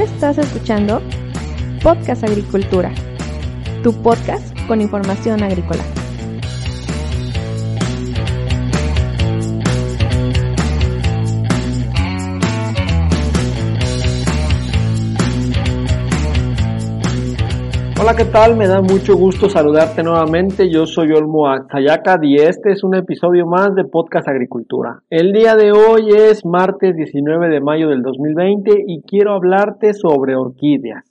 Estás escuchando Podcast Agricultura, tu podcast con información agrícola. Hola, ¿qué tal? Me da mucho gusto saludarte nuevamente. Yo soy Olmo Axayaca y este es un episodio más de Podcast Agricultura. El día de hoy es martes 19 de mayo del 2020 y quiero hablarte sobre orquídeas.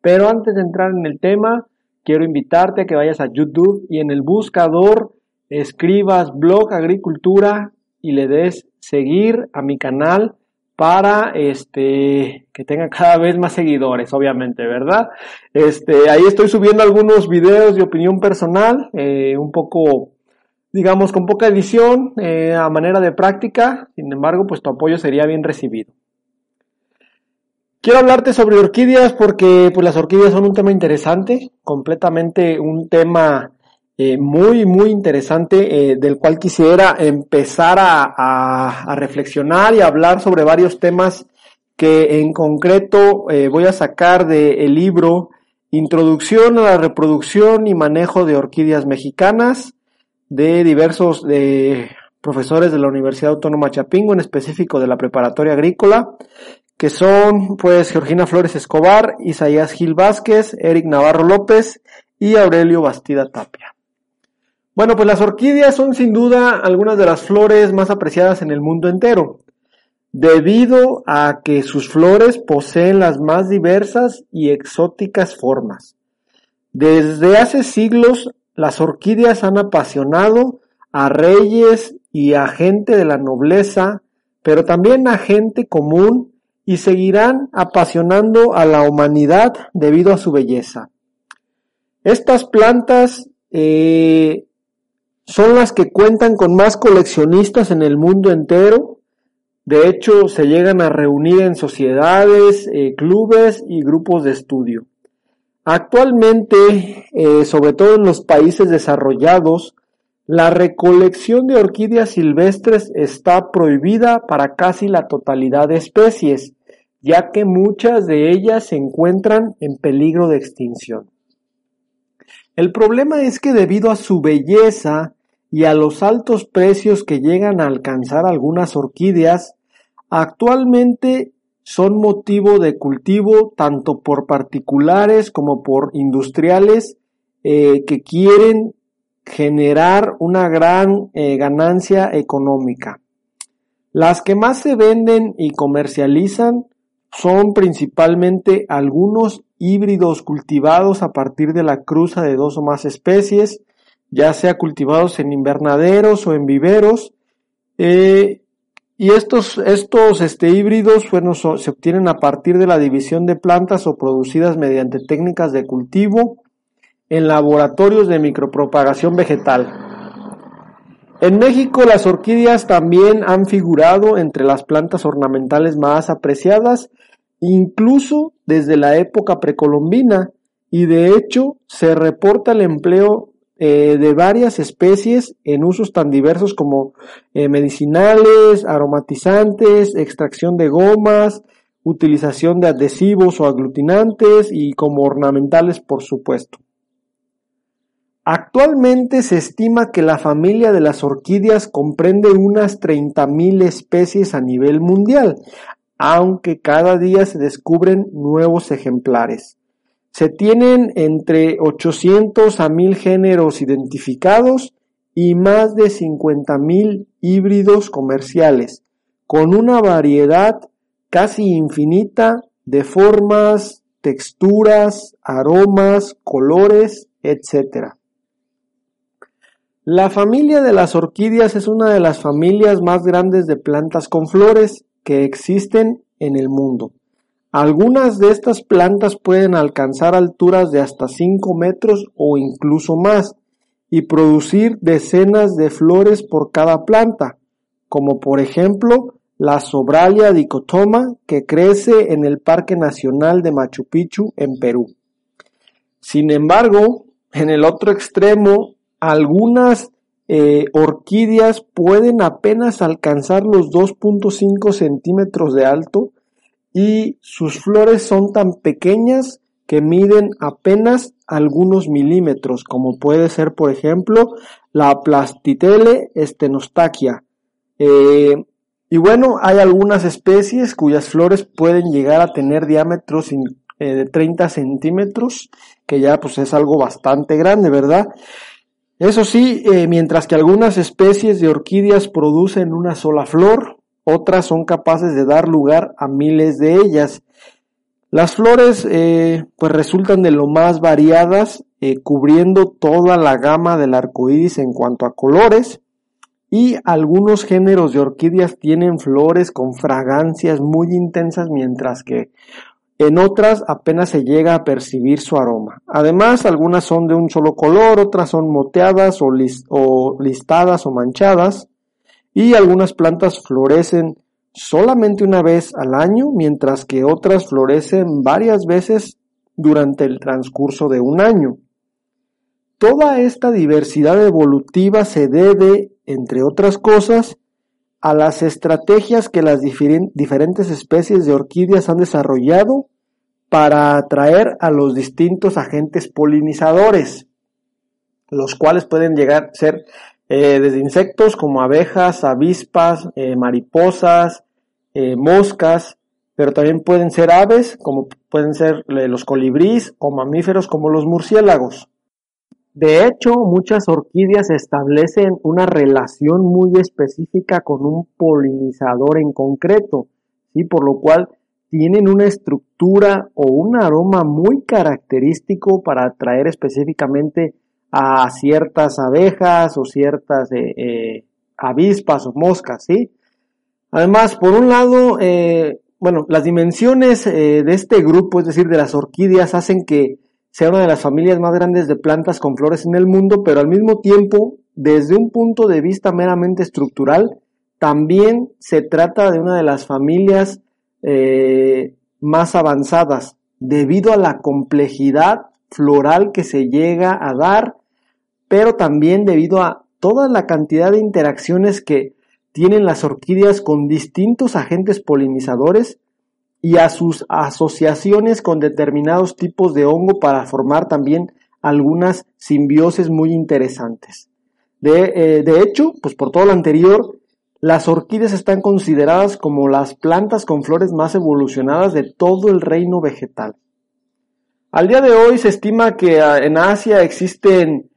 Pero antes de entrar en el tema, quiero invitarte a que vayas a YouTube y en el buscador escribas blog agricultura y le des seguir a mi canal para este que tenga cada vez más seguidores, obviamente, ¿verdad? Este, ahí estoy subiendo algunos videos de opinión personal, eh, un poco, digamos, con poca edición, eh, a manera de práctica. Sin embargo, pues tu apoyo sería bien recibido. Quiero hablarte sobre orquídeas porque pues las orquídeas son un tema interesante, completamente un tema eh, muy, muy interesante, eh, del cual quisiera empezar a, reflexionar y hablar sobre varios temas que en concreto eh, voy a sacar del libro Introducción a la reproducción y manejo de orquídeas mexicanas de diversos profesores de la Universidad Autónoma Chapingo, en específico de la preparatoria agrícola, que son pues Georgina Flores Escobar, Isaías Gil Vázquez, Eric Navarro López y Aurelio Bastida Tapia. Bueno, pues las orquídeas son sin duda algunas de las flores más apreciadas en el mundo entero, debido a que sus flores poseen las más diversas y exóticas formas. Desde hace siglos, las orquídeas han apasionado a reyes y a gente de la nobleza, pero también a gente común y seguirán apasionando a la humanidad debido a su belleza. Estas plantas eh, son las que cuentan con más coleccionistas en el mundo entero. De hecho, se llegan a reunir en sociedades, eh, clubes y grupos de estudio. Actualmente, eh, sobre todo en los países desarrollados, la recolección de orquídeas silvestres está prohibida para casi la totalidad de especies, ya que muchas de ellas se encuentran en peligro de extinción. El problema es que debido a su belleza y a los altos precios que llegan a alcanzar algunas orquídeas, actualmente son motivo de cultivo tanto por particulares como por industriales eh, que quieren generar una gran eh, ganancia económica. Las que más se venden y comercializan son principalmente algunos híbridos cultivados a partir de la cruza de dos o más especies, ya sea cultivados en invernaderos o en viveros. Eh, y estos, estos este, híbridos se obtienen a partir de la división de plantas o producidas mediante técnicas de cultivo en laboratorios de micropropagación vegetal. En México las orquídeas también han figurado entre las plantas ornamentales más apreciadas incluso desde la época precolombina, y de hecho se reporta el empleo eh, de varias especies en usos tan diversos como eh, medicinales, aromatizantes, extracción de gomas, utilización de adhesivos o aglutinantes y como ornamentales por supuesto. Actualmente se estima que la familia de las orquídeas comprende unas 30.000 especies a nivel mundial, aunque cada día se descubren nuevos ejemplares. Se tienen entre 800 a 1000 géneros identificados y más de 50.000 híbridos comerciales, con una variedad casi infinita de formas, texturas, aromas, colores, etc. La familia de las orquídeas es una de las familias más grandes de plantas con flores que existen en el mundo. Algunas de estas plantas pueden alcanzar alturas de hasta 5 metros o incluso más y producir decenas de flores por cada planta, como por ejemplo la Sobralia dicotoma que crece en el Parque Nacional de Machu Picchu en Perú. Sin embargo, en el otro extremo, algunas eh, orquídeas pueden apenas alcanzar los 2.5 centímetros de alto y sus flores son tan pequeñas que miden apenas algunos milímetros, como puede ser, por ejemplo, la Plastitele stenostaquia. Eh, y bueno, hay algunas especies cuyas flores pueden llegar a tener diámetros eh, de 30 centímetros, que ya pues es algo bastante grande, ¿verdad? Eso sí, eh, mientras que algunas especies de orquídeas producen una sola flor, otras son capaces de dar lugar a miles de ellas. Las flores eh, pues resultan de lo más variadas, cubriendo toda la gama del arco iris en cuanto a colores, y algunos géneros de orquídeas tienen flores con fragancias muy intensas, mientras que en otras apenas se llega a percibir su aroma. Además, algunas son de un solo color, otras son moteadas o, listadas o manchadas. Y algunas plantas florecen solamente una vez al año, mientras que otras florecen varias veces durante el transcurso de un año. Toda esta diversidad evolutiva se debe, entre otras cosas, a las estrategias que las diferentes especies de orquídeas han desarrollado para atraer a los distintos agentes polinizadores, los cuales pueden llegar a ser eh, desde insectos como abejas, avispas, eh, mariposas, eh, moscas, pero también pueden ser aves como pueden ser los colibríes o mamíferos como los murciélagos. De hecho, muchas orquídeas establecen una relación muy específica con un polinizador en concreto, ¿sí? por lo cual tienen una estructura o un aroma muy característico para atraer específicamente a ciertas abejas o ciertas eh, eh, avispas o moscas, ¿sí? Además, por un lado, eh, bueno, las dimensiones de este grupo, es decir, de las orquídeas, hacen que sea una de las familias más grandes de plantas con flores en el mundo, pero al mismo tiempo, desde un punto de vista meramente estructural, también se trata de una de las familias eh, más avanzadas debido a la complejidad floral que se llega a dar, pero también debido a toda la cantidad de interacciones que tienen las orquídeas con distintos agentes polinizadores y a sus asociaciones con determinados tipos de hongo para formar también algunas simbioses muy interesantes. De, eh, de hecho, pues por todo lo anterior, las orquídeas están consideradas como las plantas con flores más evolucionadas de todo el reino vegetal. Al día de hoy se estima que ah, en Asia existen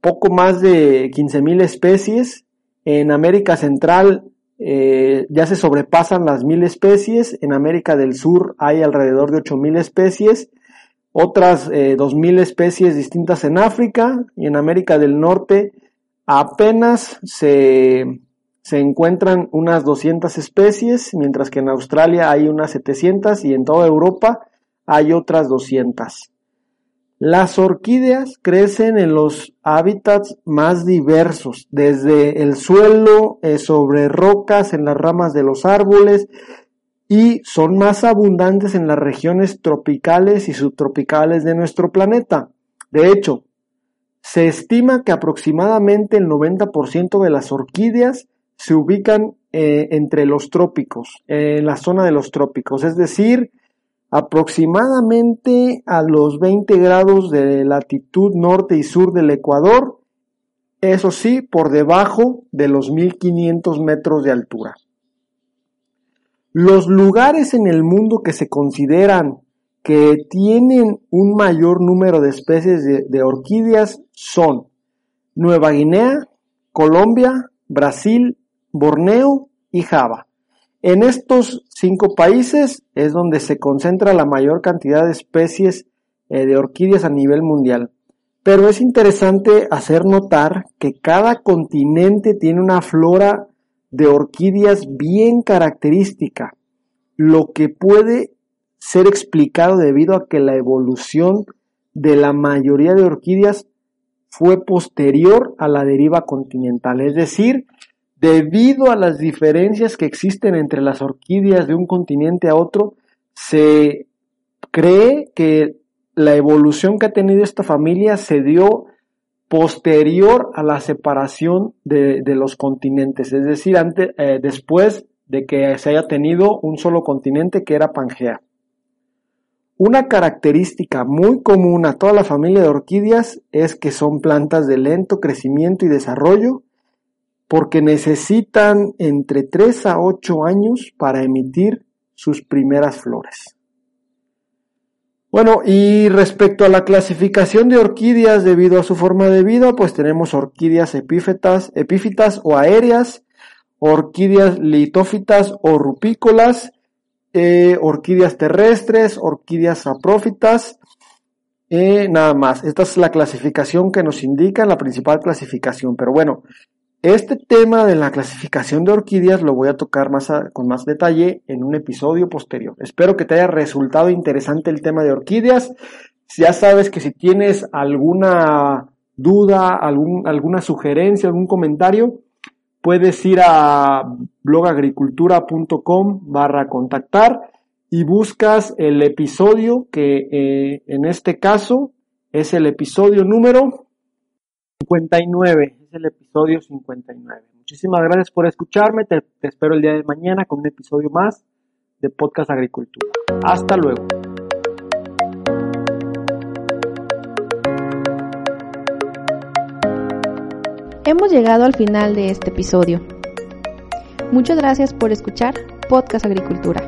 poco más de 15.000 especies, en América Central eh, ya se sobrepasan las 1.000 especies, en América del Sur hay alrededor de 8.000 especies, otras eh, 2.000 especies distintas en África. Y en América del Norte apenas se se encuentran unas 200 especies, mientras que en Australia hay unas 700 y en toda Europa hay otras 200. Las orquídeas crecen en los hábitats más diversos, desde el suelo, eh, sobre rocas, en las ramas de los árboles, y son más abundantes en las regiones tropicales y subtropicales de nuestro planeta. De hecho, se estima que aproximadamente el 90% de las orquídeas se ubican eh, entre los trópicos, en la zona de los trópicos, es decir, aproximadamente a los 20 grados de latitud norte y sur del Ecuador, eso sí, por debajo de los 1500 metros de altura. Los lugares en el mundo que se consideran que tienen un mayor número de especies de orquídeas son Nueva Guinea, Colombia, Brasil, Borneo y Java. En estos cinco países es donde se concentra la mayor cantidad de especies eh, de orquídeas a nivel mundial. Pero es interesante hacer notar que cada continente tiene una flora de orquídeas bien característica, lo que puede ser explicado debido a que la evolución de la mayoría de orquídeas fue posterior a la deriva continental, es decir, Debido a las diferencias que existen entre las orquídeas de un continente a otro, se cree que la evolución que ha tenido esta familia se dio posterior a la separación de, los continentes, es decir, eh, después de que se haya tenido un solo continente que era Pangea. Una característica muy común a toda la familia de orquídeas es que son plantas de lento crecimiento y desarrollo porque necesitan entre 3 a 8 años para emitir sus primeras flores. Bueno, y respecto a la clasificación de orquídeas debido a su forma de vida, pues tenemos orquídeas epífitas, epífitas o aéreas, orquídeas litófitas o rupícolas, eh, orquídeas terrestres, orquídeas saprófitas, eh, nada más. Esta es la clasificación que nos indica, la principal clasificación. Pero bueno, este tema de la clasificación de orquídeas lo voy a tocar más con más detalle en un episodio posterior. Espero que te haya resultado interesante el tema de orquídeas. Ya sabes que si tienes alguna duda, algún, alguna sugerencia, algún comentario, puedes ir a blogagricultura.com barra contactar y buscas el episodio que eh, en este caso es el episodio número 59, es el episodio 59. Muchísimas gracias por escucharme, te espero el día de mañana con un episodio más de Podcast Agricultura. Hasta luego. Hemos llegado al final de este episodio. Muchas gracias por escuchar Podcast Agricultura.